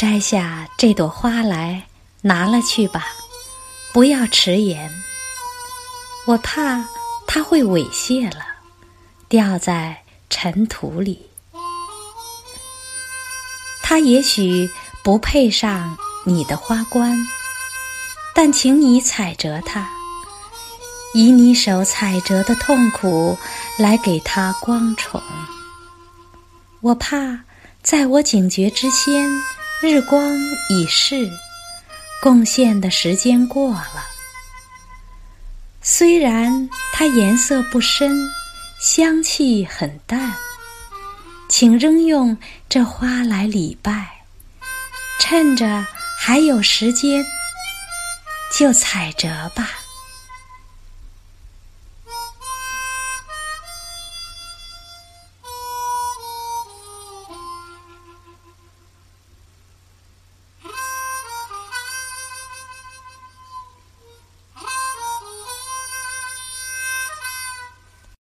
摘下这朵花来，拿了去吧，不要迟延。我怕它会猥亵了，掉在尘土里。它也许不配上你的花冠，但请你采折它，以你手采折的痛苦来给它光宠。我怕在我警觉之先。日光已逝，贡献的时间过了。虽然它颜色不深，香气很淡，请仍用这花来礼拜。趁着还有时间，就采折吧。